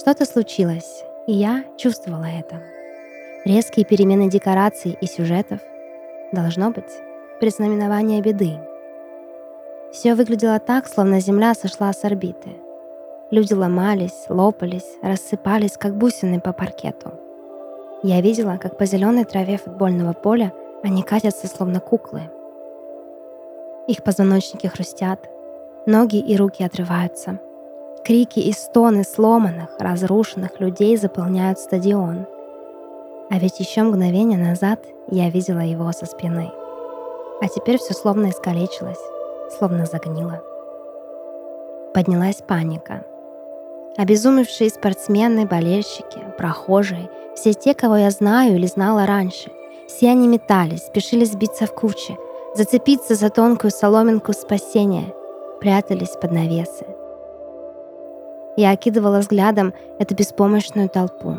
Что-то случилось, и я чувствовала это. Резкие перемены декораций и сюжетов должно быть предзнаменование беды. Все выглядело так, словно Земля сошла с орбиты. Люди ломались, лопались, рассыпались, как бусины по паркету. Я видела, как по зеленой траве футбольного поля они катятся, словно куклы. Их позвоночники хрустят, ноги и руки отрываются. Крики и стоны сломанных, разрушенных людей заполняют стадион. А ведь еще мгновение назад я видела его со спины. А теперь все словно искалечилось, словно загнило. Поднялась паника. Обезумевшие спортсмены, болельщики, прохожие, все те, кого я знаю или знала раньше, все они метались, спешили сбиться в кучи, зацепиться за тонкую соломинку спасения, прятались под навесы. Я окидывала взглядом эту беспомощную толпу.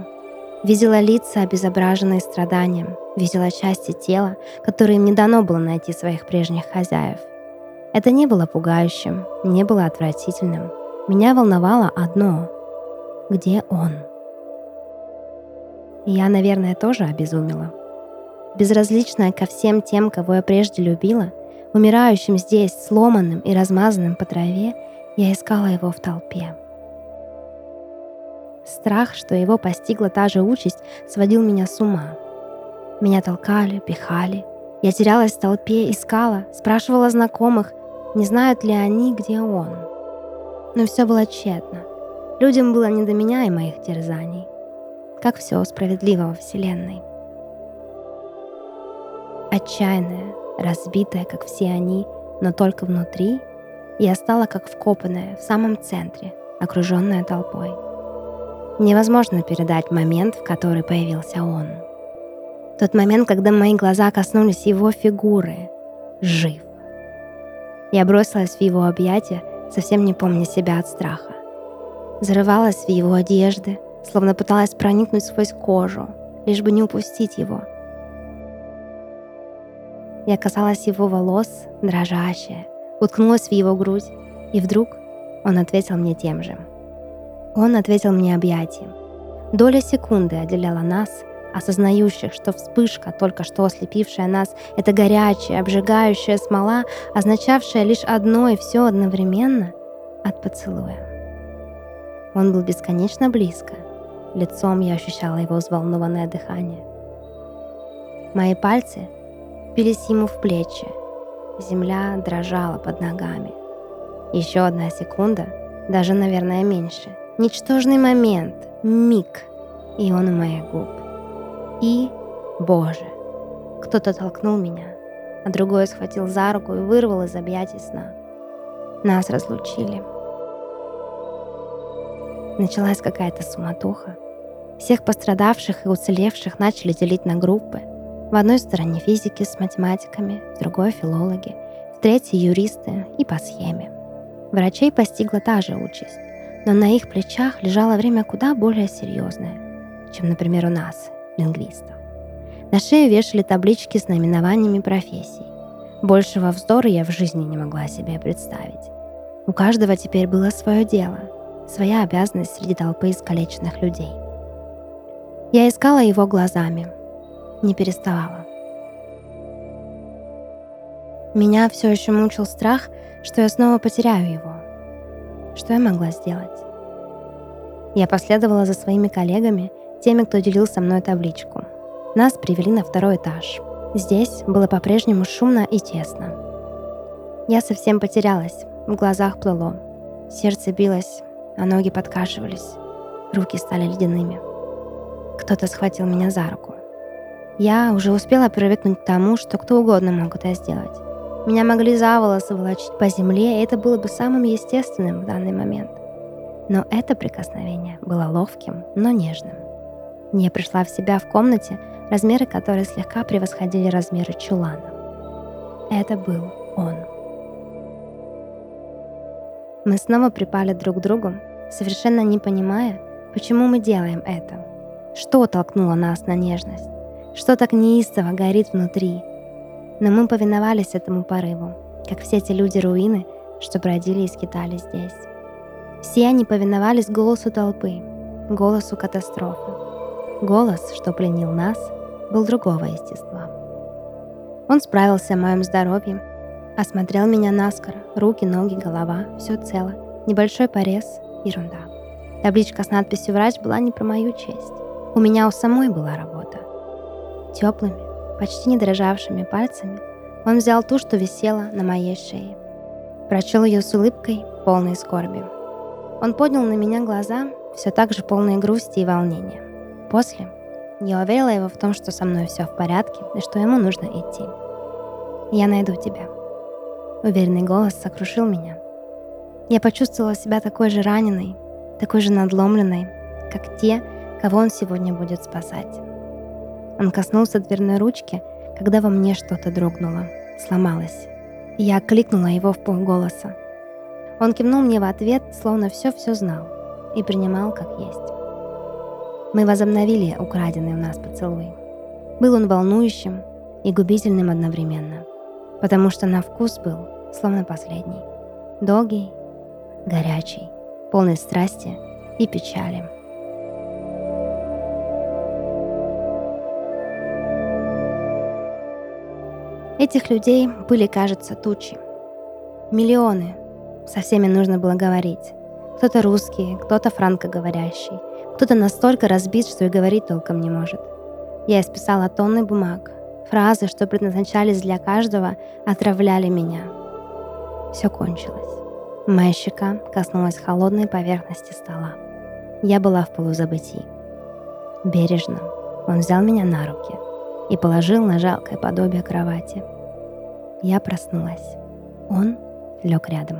Видела лица, обезображенные страданием, видела части тела, которые им не дано было найти своих прежних хозяев. Это не было пугающим, не было отвратительным. Меня волновало одно — где он? Я, наверное, тоже обезумела. Безразличная ко всем тем, кого я прежде любила, умирающим здесь, сломанным и размазанным по траве, я искала его в толпе. Страх, что его постигла та же участь, сводил меня с ума. Меня толкали, пихали. Я терялась в толпе, искала, спрашивала знакомых, не знают ли они, где он. Но все было тщетно. Людям было не до меня и моих терзаний. Как все справедливо во Вселенной. Отчаянная, разбитая, как все они, но только внутри, я стала как вкопанная в самом центре, окруженная толпой. Невозможно передать момент, в который появился он. Тот момент, когда мои глаза коснулись его фигуры. Жив. Я бросилась в его объятия, совсем не помня себя от страха. Зарывалась в его одежды, словно пыталась проникнуть сквозь кожу, лишь бы не упустить его. Я касалась его волос, дрожащая, уткнулась в его грудь, и вдруг он ответил мне тем же. Он ответил мне объятием. Доля секунды отделяла нас, осознающих, что вспышка, только что ослепившая нас, это горячая, обжигающая смола, означавшая лишь одно и все одновременно от поцелуя. Он был бесконечно близко. Лицом я ощущала его взволнованное дыхание. Мои пальцы впились ему в плечи. Земля дрожала под ногами. Еще одна секунда, даже, наверное, меньше — Ничтожный момент, миг, и он у моих губ. И, Боже, кто-то толкнул меня, а другой схватил за руку и вырвал из объятий сна. Нас разлучили. Началась какая-то суматоха. Всех пострадавших и уцелевших начали делить на группы. В одной стороне физики с математиками, в другой филологи, в третьей юристы и по схеме. Врачей постигла та же участь но на их плечах лежало время куда более серьезное, чем, например, у нас, лингвистов. На шею вешали таблички с наименованиями профессий. Большего вздора я в жизни не могла себе представить. У каждого теперь было свое дело, своя обязанность среди толпы искалеченных людей. Я искала его глазами, не переставала. Меня все еще мучил страх, что я снова потеряю его. Что я могла сделать? Я последовала за своими коллегами, теми, кто делил со мной табличку. Нас привели на второй этаж. Здесь было по-прежнему шумно и тесно. Я совсем потерялась, в глазах плыло. Сердце билось, а ноги подкашивались. Руки стали ледяными. Кто-то схватил меня за руку. Я уже успела привыкнуть к тому, что кто угодно мог это сделать. Меня могли за волосы волочить по земле, и это было бы самым естественным в данный момент. Но это прикосновение было ловким, но нежным. Я пришла в себя в комнате, размеры которой слегка превосходили размеры чулана. Это был он. Мы снова припали друг к другу, совершенно не понимая, почему мы делаем это. Что толкнуло нас на нежность? Что так неистово горит внутри, но мы повиновались этому порыву, как все те люди-руины, что бродили и скитались здесь. Все они повиновались голосу толпы, голосу катастрофы. Голос, что пленил нас, был другого естества. Он справился о моем здоровье, осмотрел меня наскоро, руки, ноги, голова, все цело, небольшой порез, ерунда. Табличка с надписью «Врач» была не про мою честь. У меня у самой была работа. Теплыми, почти не дрожавшими пальцами он взял ту, что висела на моей шее. Прочел ее с улыбкой, полной скорби. Он поднял на меня глаза, все так же полные грусти и волнения. После я уверила его в том, что со мной все в порядке и что ему нужно идти. «Я найду тебя». Уверенный голос сокрушил меня. Я почувствовала себя такой же раненой, такой же надломленной, как те, кого он сегодня будет спасать. Он коснулся дверной ручки, когда во мне что-то дрогнуло, сломалось. Я окликнула его в полголоса. Он кивнул мне в ответ, словно все-все знал, и принимал как есть. Мы возобновили украденный у нас поцелуй. Был он волнующим и губительным одновременно, потому что на вкус был словно последний. Долгий, горячий, полный страсти и печали. Этих людей были, кажется, тучи. Миллионы. Со всеми нужно было говорить. Кто-то русский, кто-то франкоговорящий, кто-то настолько разбит, что и говорить толком не может. Я исписала тонны бумаг. Фразы, что предназначались для каждого, отравляли меня. Все кончилось. Моя щека коснулась холодной поверхности стола. Я была в полузабытии. Бережно он взял меня на руки — и положил на жалкое подобие кровати. Я проснулась. Он лег рядом.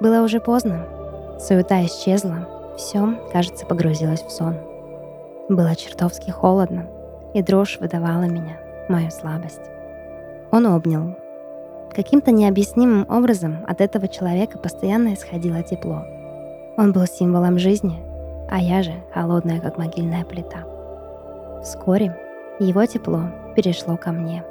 Было уже поздно. Суета исчезла. Все, кажется, погрузилось в сон. Было чертовски холодно, и дрожь выдавала меня, мою слабость. Он обнял. Каким-то необъяснимым образом от этого человека постоянно исходило тепло. Он был символом жизни, а я же холодная, как могильная плита. Вскоре его тепло перешло ко мне.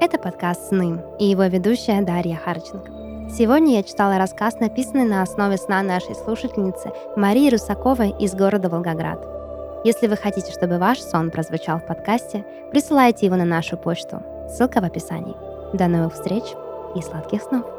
Это подкаст «Сны» и его ведущая Дарья Харченко. Сегодня я читала рассказ, написанный на основе сна нашей слушательницы Марии Русаковой из города Волгоград. Если вы хотите, чтобы ваш сон прозвучал в подкасте, присылайте его на нашу почту Ссылка в описании. До новых встреч и сладких снов!